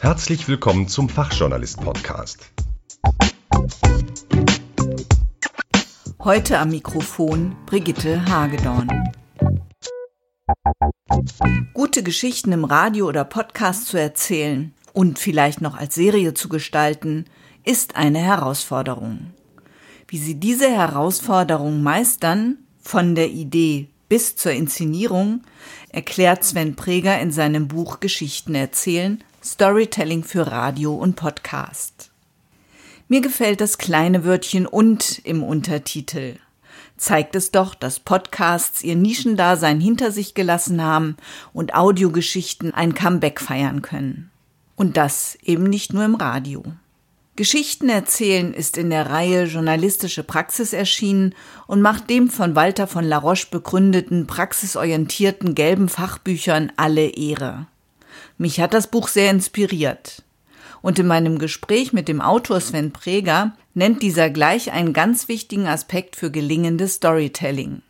Herzlich willkommen zum Fachjournalist-Podcast. Heute am Mikrofon Brigitte Hagedorn. Gute Geschichten im Radio oder Podcast zu erzählen und vielleicht noch als Serie zu gestalten, ist eine Herausforderung. Wie Sie diese Herausforderung meistern, von der Idee bis zur Inszenierung, erklärt Sven Preger in seinem Buch Geschichten erzählen, Storytelling für Radio und Podcast. Mir gefällt das kleine Wörtchen und im Untertitel. Zeigt es doch, dass Podcasts ihr Nischendasein hinter sich gelassen haben und Audiogeschichten ein Comeback feiern können. Und das eben nicht nur im Radio. Geschichten erzählen ist in der Reihe Journalistische Praxis erschienen und macht dem von Walter von La Roche begründeten praxisorientierten gelben Fachbüchern alle Ehre. Mich hat das Buch sehr inspiriert. Und in meinem Gespräch mit dem Autor Sven Preger nennt dieser gleich einen ganz wichtigen Aspekt für gelingendes Storytelling.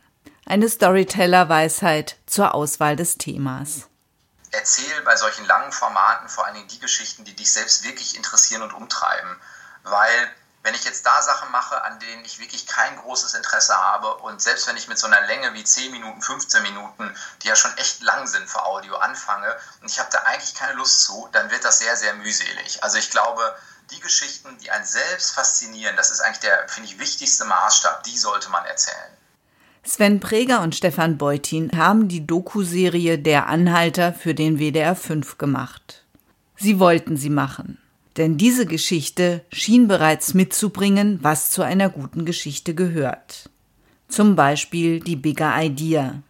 Eine Storyteller-Weisheit zur Auswahl des Themas erzähl bei solchen langen Formaten vor allen Dingen die Geschichten, die dich selbst wirklich interessieren und umtreiben. Weil wenn ich jetzt da Sachen mache, an denen ich wirklich kein großes Interesse habe und selbst wenn ich mit so einer Länge wie 10 Minuten, 15 Minuten, die ja schon echt lang sind für Audio, anfange und ich habe da eigentlich keine Lust zu, dann wird das sehr, sehr mühselig. Also ich glaube, die Geschichten, die einen selbst faszinieren, das ist eigentlich der, finde ich, wichtigste Maßstab, die sollte man erzählen. Sven Preger und Stefan Beutin haben die Doku-Serie Der Anhalter für den WDR 5 gemacht. Sie wollten sie machen. Denn diese Geschichte schien bereits mitzubringen, was zu einer guten Geschichte gehört. Zum Beispiel die Bigger Idea,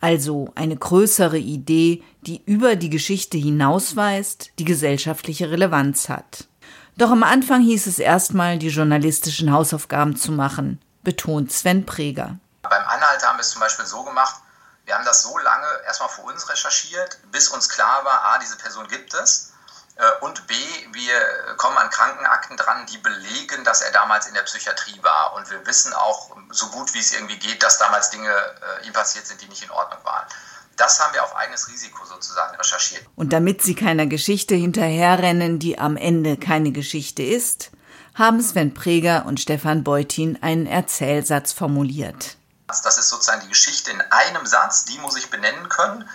also eine größere Idee, die über die Geschichte hinausweist, die gesellschaftliche Relevanz hat. Doch am Anfang hieß es erstmal, die journalistischen Hausaufgaben zu machen, betont Sven Preger. Beim Anhalter haben wir es zum Beispiel so gemacht, wir haben das so lange erstmal für uns recherchiert, bis uns klar war, a, diese Person gibt es äh, und b, wir kommen an Krankenakten dran, die belegen, dass er damals in der Psychiatrie war und wir wissen auch so gut wie es irgendwie geht, dass damals Dinge äh, ihm passiert sind, die nicht in Ordnung waren. Das haben wir auf eigenes Risiko sozusagen recherchiert. Und damit Sie keiner Geschichte hinterherrennen, die am Ende keine Geschichte ist, haben Sven Preger und Stefan Beutin einen Erzählsatz formuliert. Das ist sozusagen die Geschichte in einem Satz, die muss ich benennen können.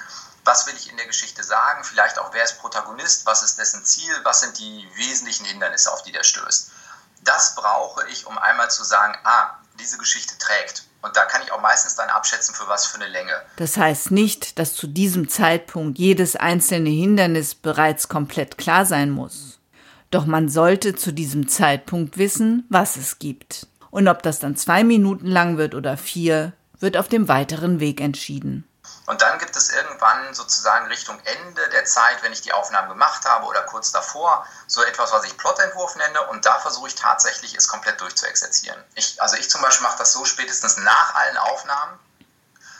Was will ich in der Geschichte sagen? Vielleicht auch, wer ist Protagonist? Was ist dessen Ziel? Was sind die wesentlichen Hindernisse, auf die der stößt? Das brauche ich, um einmal zu sagen, ah, diese Geschichte trägt. Und da kann ich auch meistens dann abschätzen, für was für eine Länge. Das heißt nicht, dass zu diesem Zeitpunkt jedes einzelne Hindernis bereits komplett klar sein muss. Doch man sollte zu diesem Zeitpunkt wissen, was es gibt. Und ob das dann zwei Minuten lang wird oder vier, wird auf dem weiteren Weg entschieden. Und dann gibt es irgendwann sozusagen Richtung Ende der Zeit, wenn ich die Aufnahmen gemacht habe oder kurz davor, so etwas, was ich Plotentwurf nenne. Und da versuche ich tatsächlich, es komplett durchzuexerzieren. Ich, also ich zum Beispiel mache das so spätestens nach allen Aufnahmen,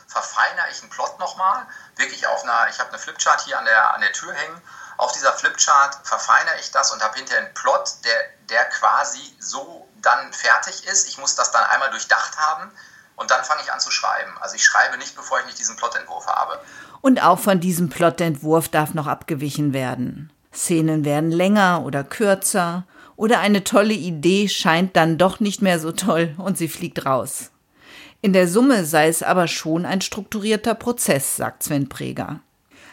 verfeinere ich einen Plot nochmal, wirklich auf einer, ich habe eine Flipchart hier an der, an der Tür hängen. Auf dieser Flipchart verfeinere ich das und habe hinterher einen Plot, der, der quasi so dann fertig ist. Ich muss das dann einmal durchdacht haben und dann fange ich an zu schreiben. Also ich schreibe nicht, bevor ich nicht diesen Plotentwurf habe. Und auch von diesem Plotentwurf darf noch abgewichen werden. Szenen werden länger oder kürzer oder eine tolle Idee scheint dann doch nicht mehr so toll und sie fliegt raus. In der Summe sei es aber schon ein strukturierter Prozess, sagt Sven Preger.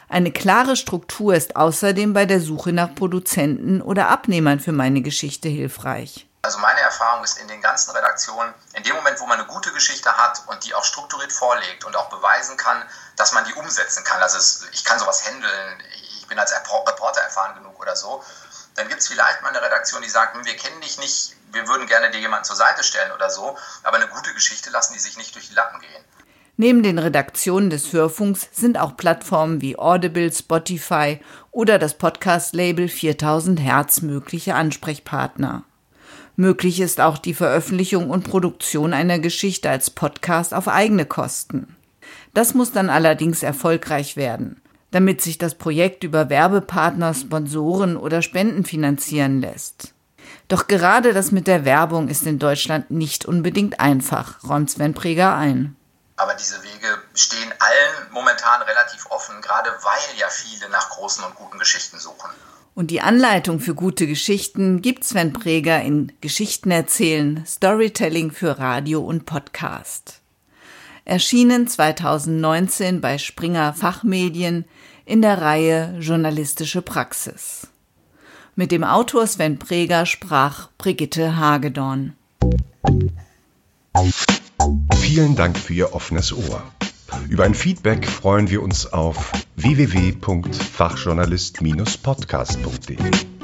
Eine klare Struktur ist außerdem bei der Suche nach Produzenten oder Abnehmern für meine Geschichte hilfreich. Also meine Erfahrung ist in den ganzen Redaktionen, in dem Moment, wo man eine gute Geschichte hat und die auch strukturiert vorlegt und auch beweisen kann, dass man die umsetzen kann, also ich kann sowas handeln, ich bin als Reporter erfahren genug oder so, dann gibt es vielleicht mal eine Redaktion, die sagt, hm, wir kennen dich nicht, wir würden gerne dir jemanden zur Seite stellen oder so, aber eine gute Geschichte lassen die sich nicht durch die Lappen gehen. Neben den Redaktionen des Hörfunks sind auch Plattformen wie Audible, Spotify oder das Podcast-Label 4000 Hertz mögliche Ansprechpartner. Möglich ist auch die Veröffentlichung und Produktion einer Geschichte als Podcast auf eigene Kosten. Das muss dann allerdings erfolgreich werden, damit sich das Projekt über Werbepartner, Sponsoren oder Spenden finanzieren lässt. Doch gerade das mit der Werbung ist in Deutschland nicht unbedingt einfach, räumt Sven Preger ein. Aber diese Wege stehen allen momentan relativ offen, gerade weil ja viele nach großen und guten Geschichten suchen. Und die Anleitung für gute Geschichten gibt Sven Preger in Geschichten erzählen, Storytelling für Radio und Podcast. Erschienen 2019 bei Springer Fachmedien in der Reihe Journalistische Praxis. Mit dem Autor Sven Preger sprach Brigitte Hagedorn. Vielen Dank für Ihr offenes Ohr. Über ein Feedback freuen wir uns auf www.fachjournalist-podcast.de.